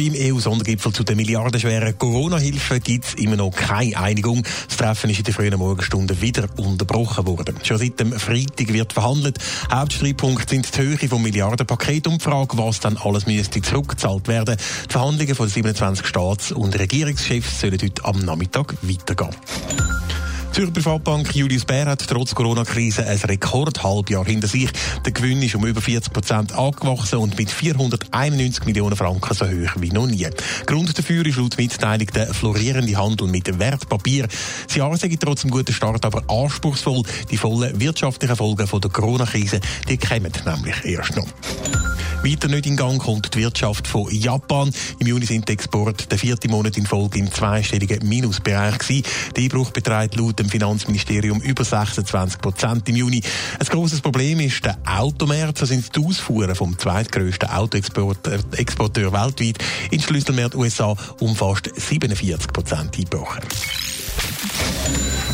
Beim EU-Sondergipfel zu den milliardenschweren Corona-Hilfen gibt es immer noch keine Einigung. Das Treffen ist in den frühen Morgenstunden wieder unterbrochen worden. Schon seit dem Freitag wird verhandelt. Hauptstreitpunkt sind die Höhe vom Milliardenpaket und die Frage, was dann alles müsste zurückgezahlt werden. Die Verhandlungen von 27 Staats- und Regierungschefs sollen heute am Nachmittag weitergehen. Zürcher Privatbank Julius Bär hat trotz Corona-Krise ein Rekordhalbjahr hinter sich. Der Gewinn ist um über 40 Prozent angewachsen und mit 491 Millionen Franken so hoch wie noch nie. Grund dafür ist laut Mitteilung der florierende Handel mit Wertpapier. Das Jahr sei trotz dem guten Start aber anspruchsvoll. Die vollen wirtschaftlichen Folgen von der Corona-Krise, die kommen nämlich erst noch. Weiter nicht in Gang kommt die Wirtschaft von Japan. Im Juni sind die Exporte der vierte Monat in Folge im zweistelligen Minusbereich gewesen. Der Einbruch beträgt laut dem Finanzministerium über 26 Prozent im Juni. Ein grosses Problem ist der Automärz. So sind die Ausfuhren vom zweitgrößten Autoexporteur weltweit in Schlüsselmärkte USA um fast 47 Prozent eingebrochen.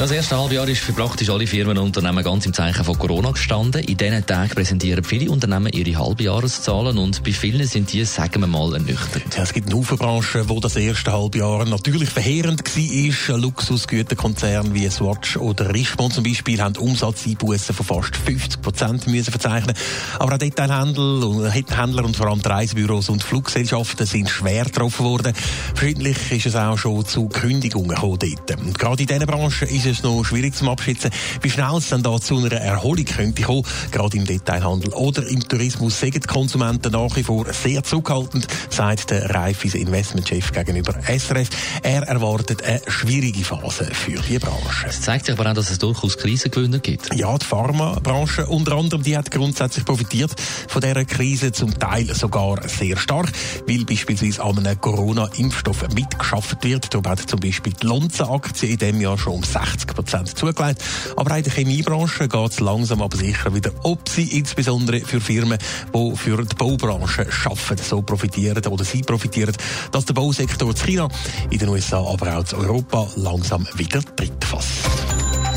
Das erste Halbjahr ist für praktisch alle Firmen und Unternehmen ganz im Zeichen von Corona gestanden. In diesen Tagen präsentieren viele Unternehmen ihre Halbjahreszahlen und bei vielen sind die, sagen wir mal, ernüchternd. Ja, es gibt eine Haufen Branchen, wo das erste Halbjahr natürlich verheerend war. Luxusgüterkonzerne wie Swatch oder Richemont zum Beispiel haben Umsatzeinbußen von fast 50 Prozent müssen verzeichnen. Aber auch Detailhandel, Händler und vor allem Reisebüros und Fluggesellschaften sind schwer getroffen worden. Verschiedentlich ist es auch schon zu Kündigungen gekommen dort. Und gerade in diesen Branchen ist es noch schwierig zu abschätzen, wie schnell es dann da zu einer Erholung könnte kommen. Gerade im Detailhandel oder im Tourismus sind die Konsumenten nach wie vor sehr zurückhaltend, sagt der Reifis Investmentchef gegenüber SRF. Er erwartet eine schwierige Phase für die Branche. Es zeigt sich aber auch, dass es durchaus Krisengewinner gibt. Ja, die Pharmabranche unter anderem, die hat grundsätzlich profitiert von dieser Krise, zum Teil sogar sehr stark, weil beispielsweise an einem Corona-Impfstoff mitgeschafft wird. Darum hat zum Beispiel die Lonza-Aktie in diesem Jahr schon um 60 Prozent zugelegt. Aber in der Chemiebranche geht es langsam aber sicher wieder, ob sie insbesondere für Firmen, die für die Baubranche arbeiten, so profitieren oder sie profitieren, dass der Bausektor in China, in den USA, aber auch in Europa langsam wieder Tritt fasst.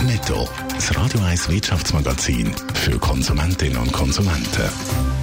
Netto. Das Radio 1 Wirtschaftsmagazin für Konsumentinnen und Konsumenten.